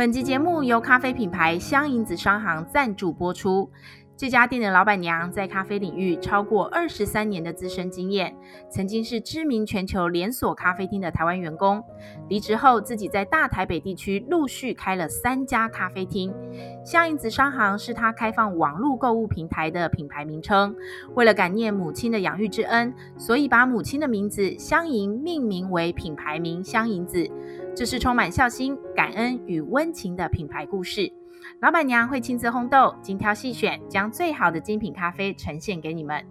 本集节目由咖啡品牌香银子商行赞助播出。这家店的老板娘在咖啡领域超过二十三年的资深经验，曾经是知名全球连锁咖啡厅的台湾员工。离职后，自己在大台北地区陆续开了三家咖啡厅。香银子商行是她开放网络购物平台的品牌名称。为了感念母亲的养育之恩，所以把母亲的名字香银命名为品牌名香银子。这是充满孝心、感恩与温情的品牌故事。老板娘会亲自烘豆，精挑细选，将最好的精品咖啡呈现给你们。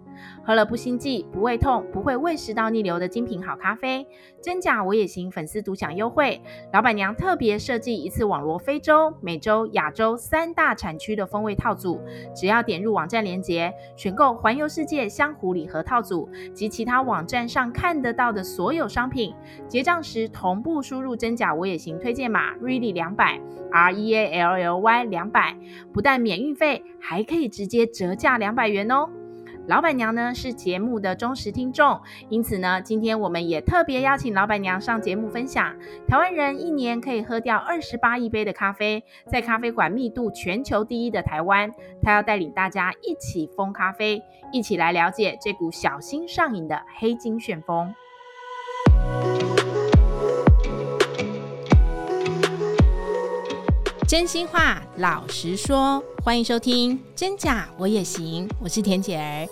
喝了不心悸、不胃痛、不会胃食道逆流的精品好咖啡，真假我也行粉丝独享优惠。老板娘特别设计一次网罗非洲、美洲、亚洲三大产区的风味套组，只要点入网站链接，选购环游世界香壶礼盒套组及其他网站上看得到的所有商品，结账时同步输入真假我也行推荐码 Really 两百 R E A L L Y 两百，不但免运费，还可以直接折价两百元哦。老板娘呢是节目的忠实听众，因此呢，今天我们也特别邀请老板娘上节目分享，台湾人一年可以喝掉二十八亿杯的咖啡，在咖啡馆密度全球第一的台湾，她要带领大家一起疯咖啡，一起来了解这股小心上瘾的黑金旋风。真心话，老实说。欢迎收听《真假我也行》，我是田姐儿。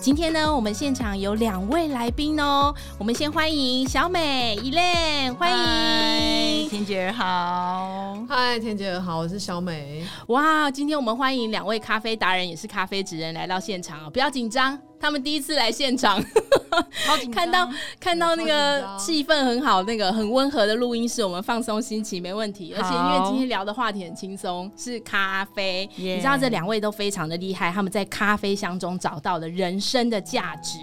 今天呢，我们现场有两位来宾哦。我们先欢迎小美、Elaine，欢迎田姐儿好。嗨，田姐儿好，我是小美。哇，今天我们欢迎两位咖啡达人，也是咖啡职人来到现场哦，不要紧张。他们第一次来现场，看到看到那个气氛很好，那个很温和的录音室，我们放松心情没问题。而且因为今天聊的话题很轻松，是咖啡。你知道这两位都非常的厉害，他们在咖啡香中找到了人生的价值，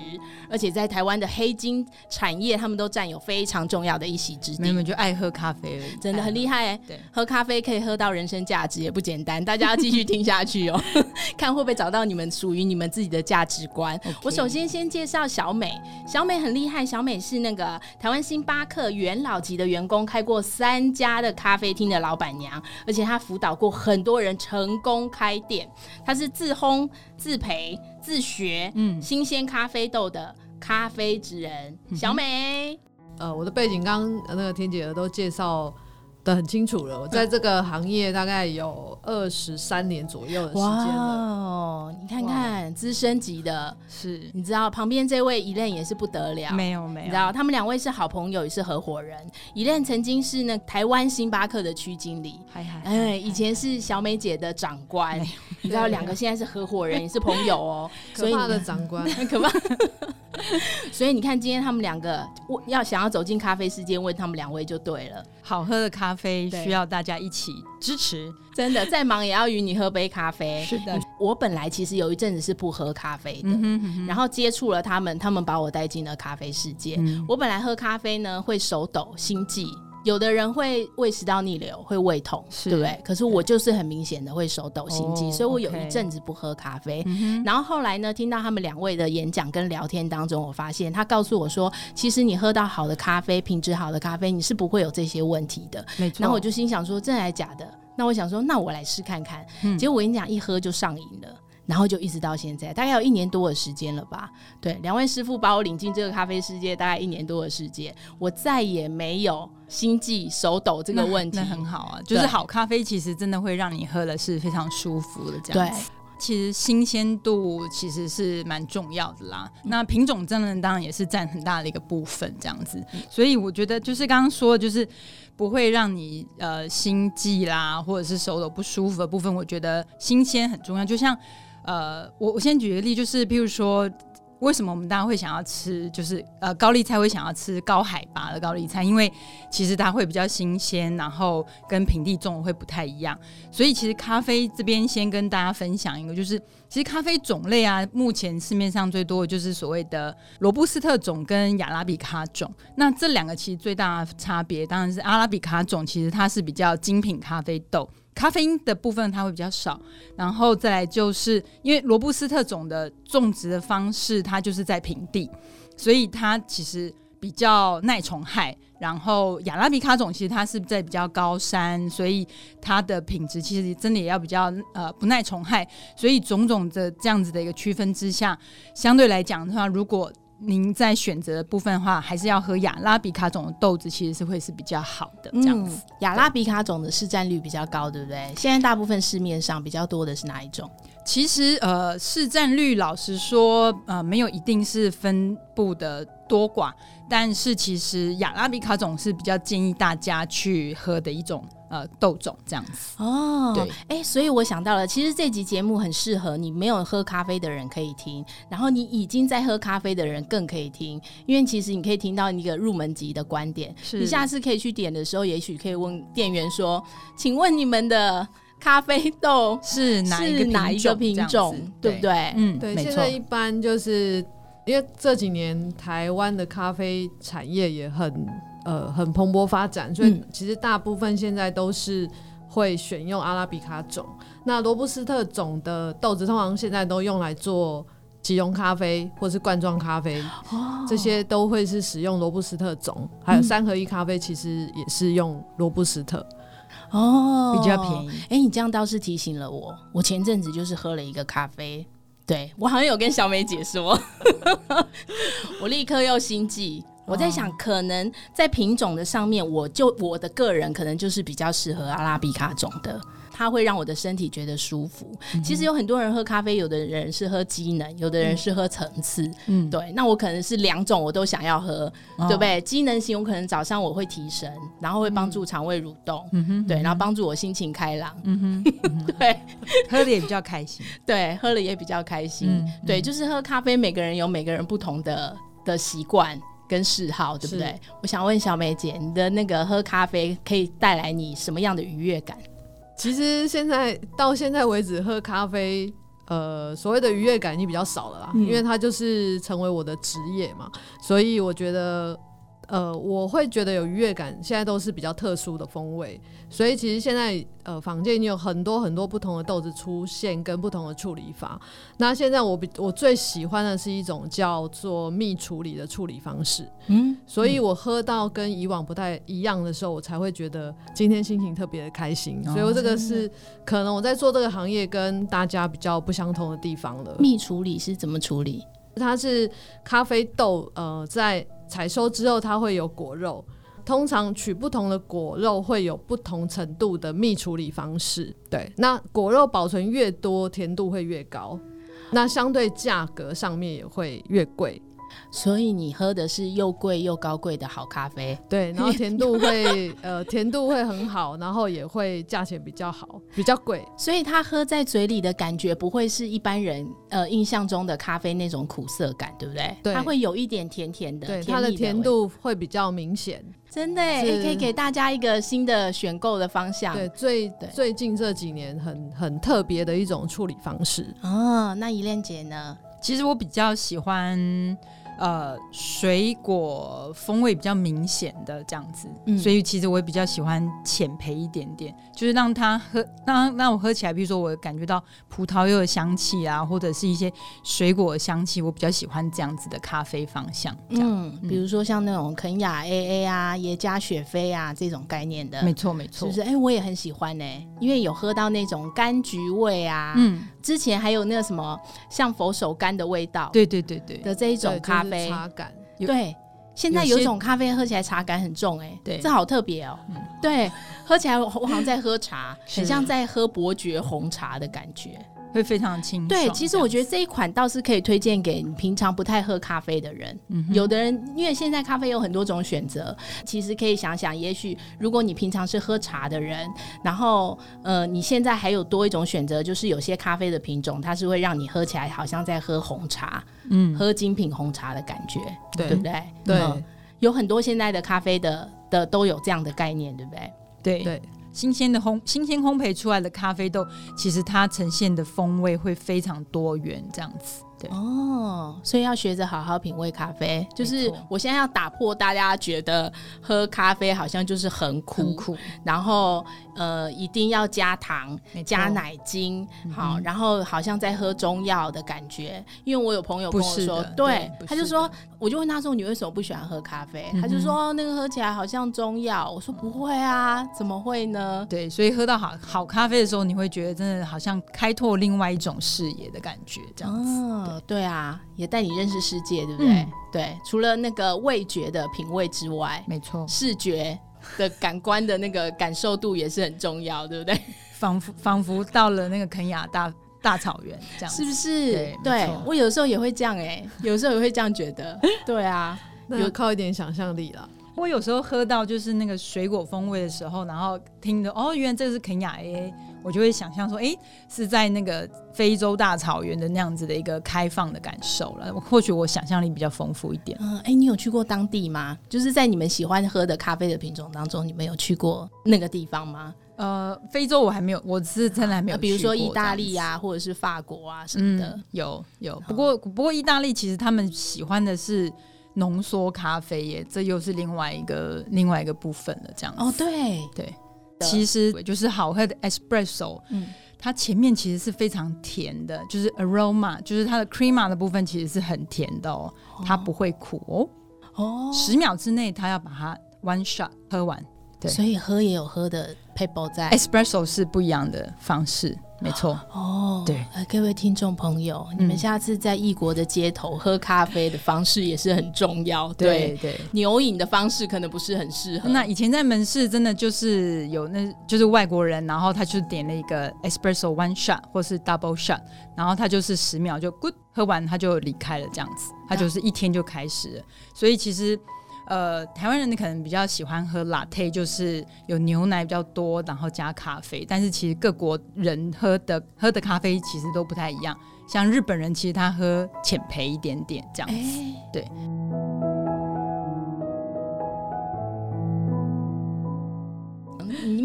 而且在台湾的黑金产业，他们都占有非常重要的一席之地。你们就爱喝咖啡，真的很厉害。对，喝咖啡可以喝到人生价值，也不简单。大家要继续听下去哦，看会不会找到你们属于你们自己的价值观。我首先先介绍小美，小美很厉害，小美是那个台湾星巴克元老级的员工，开过三家的咖啡厅的老板娘，而且她辅导过很多人成功开店。她是自烘、自培、自学，嗯，新鲜咖啡豆的咖啡之人。小美，呃，我的背景刚刚那个天姐都介绍的很清楚了，我在这个行业大概有二十三年左右的时间了。哇，你看看资深级的，是你知道旁边这位 Elaine 也是不得了，没有没有，你知道他们两位是好朋友，也是合伙人。Elaine 曾经是那台湾星巴克的区经理，嗨嗨，哎，以前是小美姐的长官，你知道两个现在是合伙人，也是朋友哦，可怕的长官，很 可怕。所以你看，今天他们两个要想要走进咖啡世界，问他们两位就对了。好喝的咖啡需要大家一起支持，真的，再忙也要与你喝杯咖啡。是的，我本来其实有一阵子是不喝咖啡的，嗯哼嗯哼，然后接触了他们，他们把我带进了咖啡世界。嗯、我本来喝咖啡呢，会手抖、心悸。有的人会胃食道逆流，会胃痛，对不对？可是我就是很明显的会手抖、心悸，所以我有一阵子不喝咖啡。然后后来呢，听到他们两位的演讲跟聊天当中，我发现他告诉我说，其实你喝到好的咖啡，品质好的咖啡，你是不会有这些问题的。没错。然后我就心想说，真的还是假的？那我想说，那我来试看看。结果我跟你讲，一喝就上瘾了。然后就一直到现在，大概有一年多的时间了吧。对，两位师傅把我领进这个咖啡世界，大概一年多的时间，我再也没有心悸、手抖这个问题。那，那很好啊，就是好咖啡其实真的会让你喝的是非常舒服的这样子。对，其实新鲜度其实是蛮重要的啦。嗯、那品种真的当然也是占很大的一个部分这样子。嗯、所以我觉得就是刚刚说的，就是不会让你呃心悸啦，或者是手抖不舒服的部分，我觉得新鲜很重要。就像呃，我我先举个例，就是譬如说，为什么我们大家会想要吃，就是呃高丽菜会想要吃高海拔的高丽菜，因为其实它会比较新鲜，然后跟平地种会不太一样。所以其实咖啡这边先跟大家分享一个，就是其实咖啡种类啊，目前市面上最多的就是所谓的罗布斯特种跟亚拉比卡种。那这两个其实最大的差别，当然是阿拉比卡种，其实它是比较精品咖啡豆。咖啡因的部分它会比较少，然后再来就是因为罗布斯特种的种植的方式，它就是在平地，所以它其实比较耐虫害。然后亚拉比卡种其实它是在比较高山，所以它的品质其实真的也要比较呃不耐虫害。所以种种的这样子的一个区分之下，相对来讲的话，如果您在选择的部分的话，还是要喝亚拉比卡种的豆子，其实是会是比较好的这样子。亚、嗯、拉比卡种的市占率比较高，对不对？现在大部分市面上比较多的是哪一种？其实呃，市占率老实说呃，没有一定是分布的多寡，但是其实亚拉比卡种是比较建议大家去喝的一种。呃，豆种这样子哦，对，哎、欸，所以我想到了，其实这集节目很适合你没有喝咖啡的人可以听，然后你已经在喝咖啡的人更可以听，因为其实你可以听到一个入门级的观点。是，你下次可以去点的时候，也许可以问店员说：“请问你们的咖啡豆是哪一个是哪一个品种？对不对？”嗯，对。现在一般就是因为这几年台湾的咖啡产业也很。呃，很蓬勃发展，所以其实大部分现在都是会选用阿拉比卡种。那罗布斯特种的豆子，通常现在都用来做即溶咖啡或是罐装咖啡，哦，这些都会是使用罗布斯特种。还有三合一咖啡，其实也是用罗布斯特，哦，比较便宜。哎、欸，你这样倒是提醒了我，我前阵子就是喝了一个咖啡，对，我好像有跟小美姐说，我立刻又心悸。我在想，可能在品种的上面，我就我的个人可能就是比较适合阿拉比卡种的，它会让我的身体觉得舒服。嗯、其实有很多人喝咖啡，有的人是喝机能，有的人是喝层次。嗯，对。那我可能是两种我都想要喝，嗯、对不对？机能型我可能早上我会提神，然后会帮助肠胃蠕动，嗯哼，对，然后帮助我心情开朗，对，喝的也比较开心，对，喝了也比较开心，嗯、对，就是喝咖啡，每个人有每个人不同的的习惯。跟嗜好对不对？我想问小美姐，你的那个喝咖啡可以带来你什么样的愉悦感？其实现在到现在为止，喝咖啡，呃，所谓的愉悦感已经比较少了啦，嗯，因为它就是成为我的职业嘛，所以我觉得。呃，我会觉得有愉悦感，现在都是比较特殊的风味，所以其实现在呃，坊间已经有很多很多不同的豆子出现，跟不同的处理法。那现在我比我最喜欢的是一种叫做蜜处理的处理方式，嗯，所以我喝到跟以往不太一样的时候，我才会觉得今天心情特别的开心。所以我这个是可能我在做这个行业跟大家比较不相同的地方了。蜜处理是怎么处理？它是咖啡豆呃在。采收之后，它会有果肉。通常取不同的果肉，会有不同程度的蜜处理方式。对，那果肉保存越多，甜度会越高，那相对价格上面也会越贵。所以你喝的是又贵又高贵的好咖啡，对，然后甜度会 呃甜度会很好，然后也会价钱比较好，比较贵，所以它喝在嘴里的感觉不会是一般人呃印象中的咖啡那种苦涩感，对不对？对，它会有一点甜甜的，对，它的甜度会比较明显，真的，也可以给大家一个新的选购的方向。对，最最近这几年很很特别的一种处理方式。哦，那依恋姐呢？其实我比较喜欢。呃，水果风味比较明显的这样子，嗯，所以其实我也比较喜欢浅焙一点点，就是让它喝，让让我喝起来，比如说我感觉到葡萄柚的香气啊，或者是一些水果的香气，我比较喜欢这样子的咖啡方向。嗯，比如说像那种肯亚 AA 啊、耶加雪菲啊这种概念的，没错没错，是不是？哎、欸，我也很喜欢呢、欸，因为有喝到那种柑橘味啊，嗯，之前还有那个什么像佛手柑的味道，对对对对的这一种咖啡。茶感对，现在有一种咖啡喝起来茶感很重，哎，对，这好特别哦。嗯，对，喝起来我好像在喝茶，很像在喝伯爵红茶的感觉。会非常清爽。对，其实我觉得这一款倒是可以推荐给平常不太喝咖啡的人。嗯，有的人因为现在咖啡有很多种选择，其实可以想想，也许如果你平常是喝茶的人，然后呃，你现在还有多一种选择，就是有些咖啡的品种，它是会让你喝起来好像在喝红茶，嗯，喝精品红茶的感觉，对，对不对？对，有很多现在的咖啡的的都有这样的概念，对不对？对对。新鲜的烘，新鲜烘焙出来的咖啡豆，其实它呈现的风味会非常多元，这样子。对哦，所以要学着好好品味咖啡。就是我现在要打破大家觉得喝咖啡好像就是很苦，很苦，然后呃一定要加糖、加奶精，好，然后好像在喝中药的感觉。因为我有朋友跟我说，对，他就说，我就问他说，你为什么不喜欢喝咖啡？他就说那个喝起来好像中药。我说不会啊，怎么会呢？对，所以喝到好好咖啡的时候，你会觉得真的好像开拓另外一种视野的感觉，这样子。对，对啊，也带你认识世界，对不对？嗯、对，除了那个味觉的品味之外，没错，视觉的感官的那个感受度也是很重要，对不对？仿佛仿佛到了那个肯亚大大草原，这样是不是？对，对我有时候也会这样、欸，哎，有时候也会这样觉得。对啊，有靠一点想象力了。我有时候喝到就是那个水果风味的时候，然后听着哦，原来这是肯亚 AA，我就会想象说，哎、欸，是在那个非洲大草原的那样子的一个开放的感受了。或许我想象力比较丰富一点。嗯，哎、欸，你有去过当地吗？就是在你们喜欢喝的咖啡的品种当中，你们有去过那个地方吗？呃，非洲我还没有，我是真的还没有去过、啊。比如说意大利啊，或者是法国啊什么的，嗯、有有。不过不过意大利其实他们喜欢的是。浓缩咖啡耶，这又是另外一个另外一个部分了，这样子。哦，对对，其实就是好喝的 espresso，嗯，它前面其实是非常甜的，就是 aroma，就是它的 crema 的部分其实是很甜的哦，它不会苦哦。哦，十秒之内它要把它 one shot 喝完，对，所以喝也有喝的 paper 在 espresso 是不一样的方式。没错哦，对，各位听众朋友，嗯、你们下次在异国的街头喝咖啡的方式也是很重要。对对，对牛饮的方式可能不是很适合。那以前在门市真的就是有那，就是外国人，然后他就点了一个 espresso one shot 或是 double shot，然后他就是十秒就 good 喝完他就离开了这样子，他就是一天就开始了。所以其实。呃，台湾人你可能比较喜欢喝 latte，就是有牛奶比较多，然后加咖啡。但是其实各国人喝的喝的咖啡其实都不太一样。像日本人，其实他喝浅焙一点点这样子，欸、对。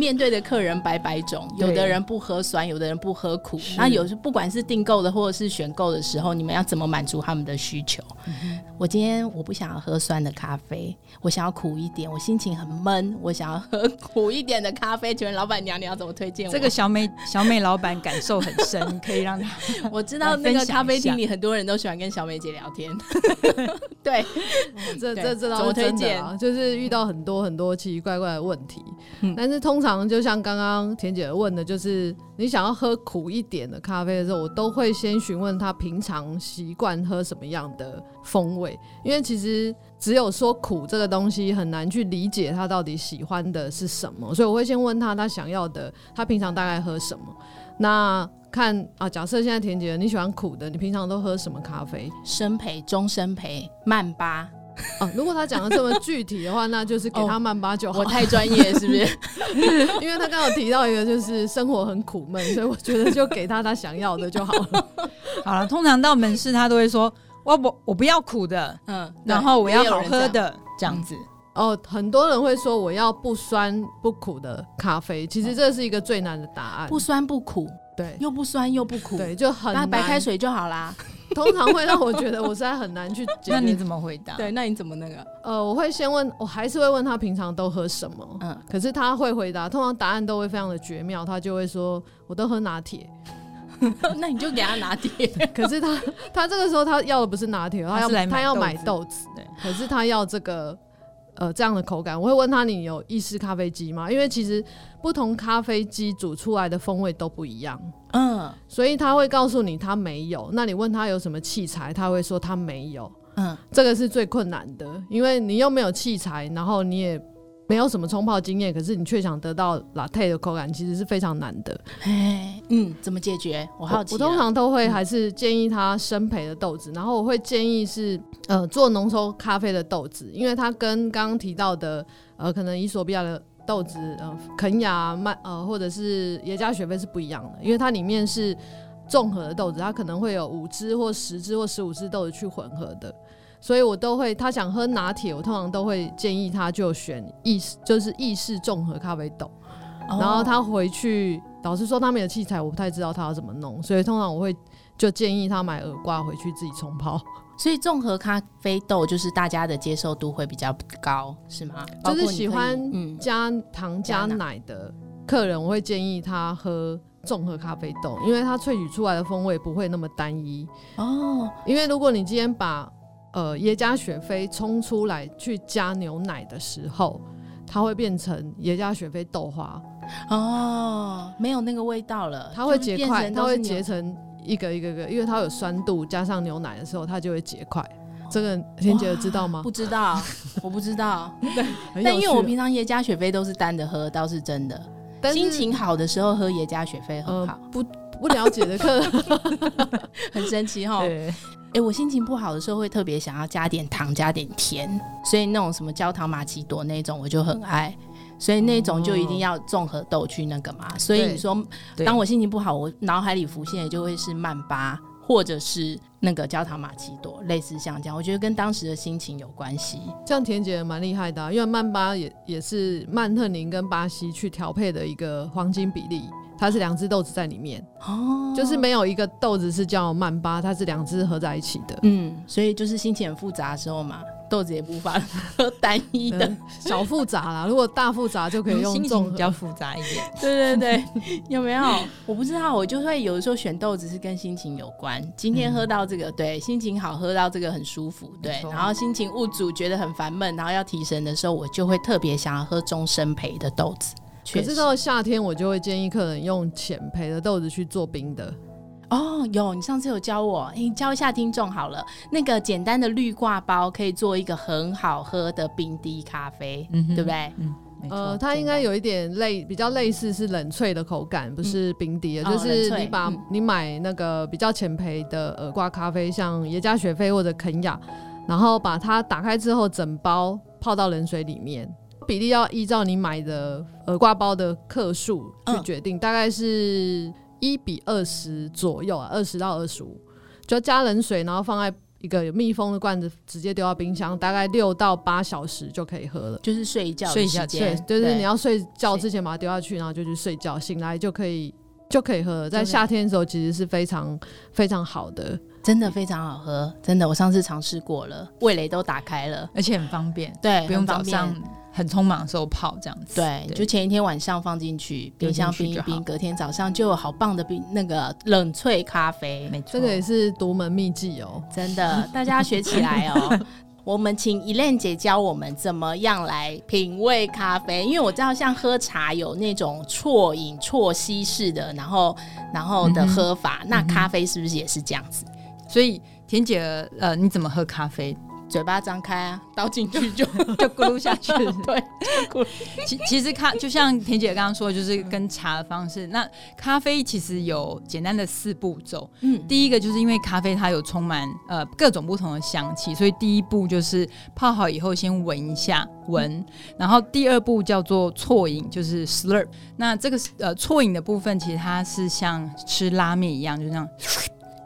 面对的客人百百种，有的人不喝酸，有的人不喝苦。那有时不管是订购的或者是选购的时候，你们要怎么满足他们的需求？嗯、我今天我不想要喝酸的咖啡，我想要苦一点。我心情很闷，我想要喝苦一点的咖啡。请问老板娘，你要怎么推荐我？这个小美小美老板感受很深，可以让她。我知道那个咖啡厅里很多人都喜欢跟小美姐聊天。对，这这这倒是真的啊，就是遇到很多很多奇奇怪怪的问题，嗯、但是通常就像刚刚田姐问的，就是你想要喝苦一点的咖啡的时候，我都会先询问他平常习惯喝什么样的风味，因为其实只有说苦这个东西很难去理解他到底喜欢的是什么，所以我会先问他他想要的，他平常大概喝什么。那看啊，假设现在田姐你喜欢苦的，你平常都喝什么咖啡？生培、中生培、曼巴。哦，如果他讲的这么具体的话，那就是给他曼巴就好。我太专业是不是？因为他刚刚提到一个，就是生活很苦闷，所以我觉得就给他他想要的就好了。好了，通常到门市他都会说，我不我不要苦的，嗯，然后我要好喝的这样子。哦，很多人会说我要不酸不苦的咖啡，其实这是一个最难的答案。不酸不苦，对，又不酸又不苦，对，就很。那白开水就好啦。通常会让我觉得我实在很难去解决。那你怎么回答？对，那你怎么那个？呃，我会先问，我还是会问他平常都喝什么。嗯，可是他会回答，通常答案都会非常的绝妙。他就会说，我都喝拿铁。那你就给他拿铁。可是他他这个时候他要的不是拿铁，他要他，他要买豆子。对，可是他要这个。呃，这样的口感，我会问他，你有意式咖啡机吗？因为其实不同咖啡机煮出来的风味都不一样，嗯，所以他会告诉你他没有。那你问他有什么器材，他会说他没有，嗯，这个是最困难的，因为你又没有器材，然后你也。没有什么冲泡经验，可是你却想得到 latte 的口感，其实是非常难的。哎嗯，怎么解决？我好奇。我通常都会还是建议他生培的豆子，嗯、然后我会建议是呃做浓缩咖啡的豆子，因为它跟刚刚提到的呃可能伊索比亚的豆子呃肯亚麦呃或者是耶加雪菲是不一样的，因为它里面是综合的豆子，它可能会有五支或十支或十五支豆子去混合的。所以我都会，他想喝拿铁，我通常都会建议他就选意式，就是意式综合咖啡豆。然后他回去，老实说他没有器材，我不太知道他要怎么弄，所以通常我会就建议他买耳挂回去自己冲泡。所以综合咖啡豆就是大家的接受度会比较高，是吗？就是喜欢加糖加奶的客人，我会建议他喝综合咖啡豆，因为它萃取出来的风味不会那么单一哦。因为如果你今天把呃耶加雪菲冲出来去加牛奶的时候，它会变成耶加雪菲豆花哦，没有那个味道了，它会结块，它会结成。一个一个个，因为它有酸度，加上牛奶的时候，它就会结块。这个天姐知道吗？不知道，我不知道。对，但因为我平常耶加雪菲都是单的喝，倒是真的。心情好的时候喝耶加雪菲很好。呃、不不了解的客人 很神奇哈。哎、欸，我心情不好的时候会特别想要加点糖，加点甜，所以那种什么焦糖玛奇朵那种我就很爱。所以那种就一定要综合豆去那个嘛。所以你说，当我心情不好，我脑海里浮现的就会是曼巴，或者是那个焦糖玛奇朵，类似像这样。我觉得跟当时的心情有关系。这样恬姐蛮厉害的啊，因为曼巴也也是曼特宁跟巴西去调配的一个黄金比例，它是两只豆子在里面哦，就是没有一个豆子是叫曼巴，它是两只合在一起的。嗯，所以就是心情很复杂的时候嘛。豆子也无法喝单一的，嗯、小复杂啦。如果大复杂就可以用心情比较复杂一点。对对对，有没有？我不知道，我就会有的时候选豆子是跟心情有关。今天喝到这个，对，心情好，喝到这个很舒服，对。然后心情物主，觉得很烦闷，然后要提神的时候，我就会特别想要喝中深焙的豆子。可是到了夏天，我就会建议客人用浅焙的豆子去做冰的。哦，有，你上次有教我，你教一下听众好了。那个简单的绿挂包可以做一个很好喝的冰滴咖啡，嗯、对不对？嗯，呃，它应该有一点类比较类似是冷萃的口感，不是冰滴的，嗯、就是你把、哦、你买那个比较浅焙的耳挂咖啡，像耶加雪菲或者肯雅，然后把它打开之后，整包泡到冷水里面，比例要依照你买的耳挂包的克数去决定，嗯、大概是。一比二十左右啊，二十到二十五，就加冷水，然后放在一个有密封的罐子，直接丢到冰箱，大概六到八小时就可以喝了。就是睡一觉，睡一觉，对，就是你要睡觉之前把它丢下去，然后就去睡觉，醒来就可以就可以喝了。在夏天的时候，其实是非常非常好的，真的非常好喝，真的，我上次尝试过了，味蕾都打开了，而且很方便，对，不用早上。很匆忙的时候泡这样子，对，对。就前一天晚上放进去冰箱冰一冰，隔天早上就有好棒的冰那个冷萃咖啡，没错，这个也是独门秘技哦，真的，大家学起来哦。我们请 Elaine 姐教我们怎么样来品味咖啡，因为我知道像喝茶有那种啜饮啜吸式的，然后然后的喝法，嗯、那咖啡是不是也是这样子？所以田姐，呃，你怎么喝咖啡？嘴巴张开啊，倒进去就 就咕噜下去。对，其其实咖就像田姐刚刚说的，就是跟茶的方式。那咖啡其实有简单的四步骤。嗯，第一个就是因为咖啡它有充满呃各种不同的香气，所以第一步就是泡好以后先闻一下闻。嗯、然后第二步叫做啜饮，就是 slurp。那这个呃啜饮的部分，其实它是像吃拉面一样，就这样。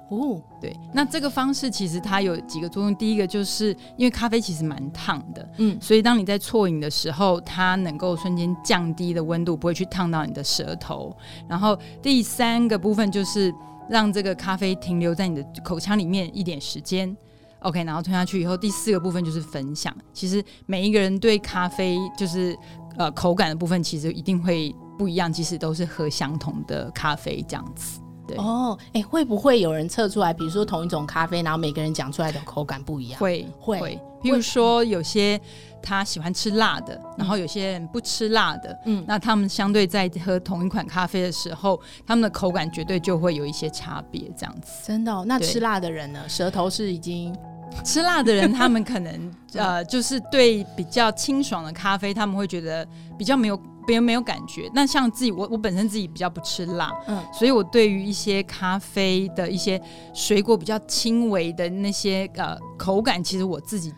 哦，对，那这个方式其实它有几个作用。第一个就是因为咖啡其实蛮烫的，嗯，所以当你在啜饮的时候，它能够瞬间降低的温度，不会去烫到你的舌头。然后第三个部分就是让这个咖啡停留在你的口腔里面一点时间，OK，然后吞下去以后，第四个部分就是分享。其实每一个人对咖啡就是呃口感的部分，其实一定会不一样，即使都是喝相同的咖啡这样子。对哦，哎、欸，会不会有人测出来？比如说同一种咖啡，然后每个人讲出来的口感不一样？会会，比如说有些他喜欢吃辣的，嗯、然后有些人不吃辣的，嗯，那他们相对在喝同一款咖啡的时候，他们的口感绝对就会有一些差别，这样子。真的、哦？那吃辣的人呢？舌头是已经吃辣的人，他们可能 呃，就是对比较清爽的咖啡，他们会觉得比较没有。别人没有感觉，那像自己，我我本身自己比较不吃辣，嗯，所以我对于一些咖啡的一些水果比较轻微的那些呃口感，其实我自己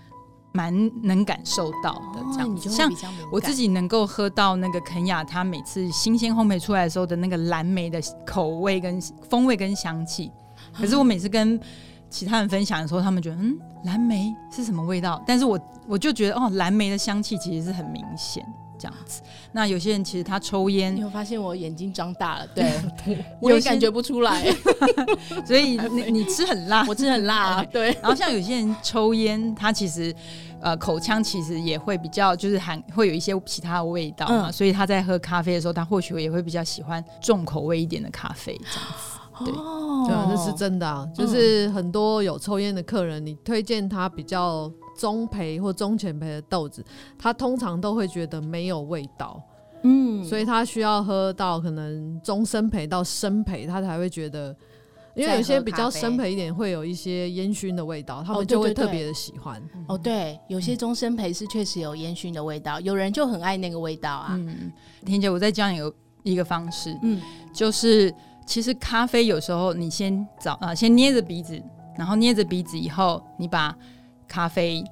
蛮能感受到的。这样子，像我自己能够喝到那个肯雅，它每次新鲜烘焙出来的时候的那个蓝莓的口味跟风味跟香气，可是我每次跟其他人分享的时候，他们觉得嗯，蓝莓是什么味道？但是我我就觉得哦，蓝莓的香气其实是很明显。这样子。那有些人其实他抽烟，你会发现我眼睛张大了，对，我也感觉不出来。所以你你吃很辣，我吃很辣，对。然后像有些人抽烟，他其实呃口腔其实也会比较就是含会有一些其他的味道嘛，嗯、所以他在喝咖啡的时候，他或许也会比较喜欢重口味一点的咖啡这样子。对，哦、对。啊，这是真的啊，就是很多有抽烟的客人，你推荐他比较中培或中浅培的豆子，他通常都会觉得没有味道，嗯，所以他需要喝到可能中深培到深培，他才会觉得，因为有些比较深培一点会有一些烟熏的味道，他们就会特别的喜欢。哦对，有些中深培是确实有烟熏的味道，有人就很爱那个味道啊。嗯，恬姐，我再教你有一个方式，嗯，就是。其实咖啡有时候你先找啊，先捏着鼻子，然后捏着鼻子以后，你把咖啡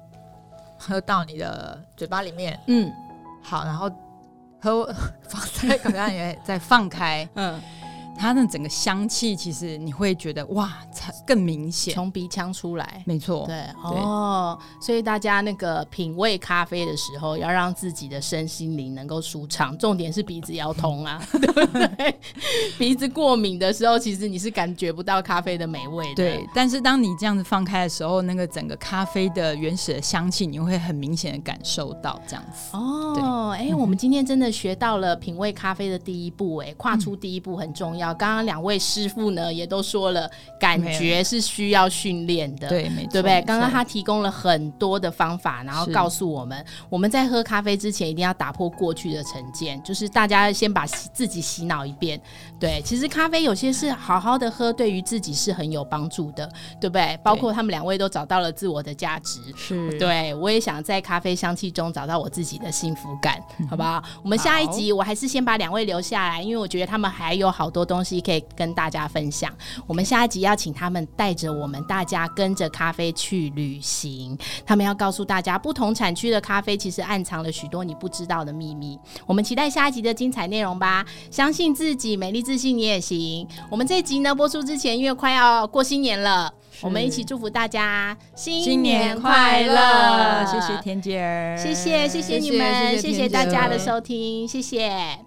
喝到你的嘴巴里面，嗯，好，然后喝 放在口袋里面，再放开，嗯。它的整个香气，其实你会觉得哇，才更明显，从鼻腔出来，没错，对，哦，所以大家那个品味咖啡的时候，要让自己的身心灵能够舒畅，重点是鼻子要通啊，对 不对？鼻子过敏的时候，其实你是感觉不到咖啡的美味的，对。但是当你这样子放开的时候，那个整个咖啡的原始的香气，你会很明显的感受到这样子。哦，哎，我们今天真的学到了品味咖啡的第一步，哎，跨出第一步很重要。刚刚两位师傅呢，也都说了，感觉是需要训练的，对，没错，对不对？刚刚他提供了很多的方法，然后告诉我们，我们在喝咖啡之前，一定要打破过去的成见，就是大家先把自己洗脑一遍。对，其实咖啡有些是好好的喝，对于自己是很有帮助的，对不对？包括他们两位都找到了自我的价值，是对，我也想在咖啡香气中找到我自己的幸福感，好不好？我们下一集我还是先把两位留下来，因为我觉得他们还有好多东西可以跟大家分享。我们下一集要请他们带着我们大家跟着咖啡去旅行，他们要告诉大家不同产区的咖啡其实暗藏了许多你不知道的秘密。我们期待下一集的精彩内容吧！相信自己，美丽自信你也行。我们这一集呢播出之前，因为快要过新年了，我们一起祝福大家新年快乐！谢谢田姐儿，谢谢谢谢你们，谢谢大家的收听，谢谢。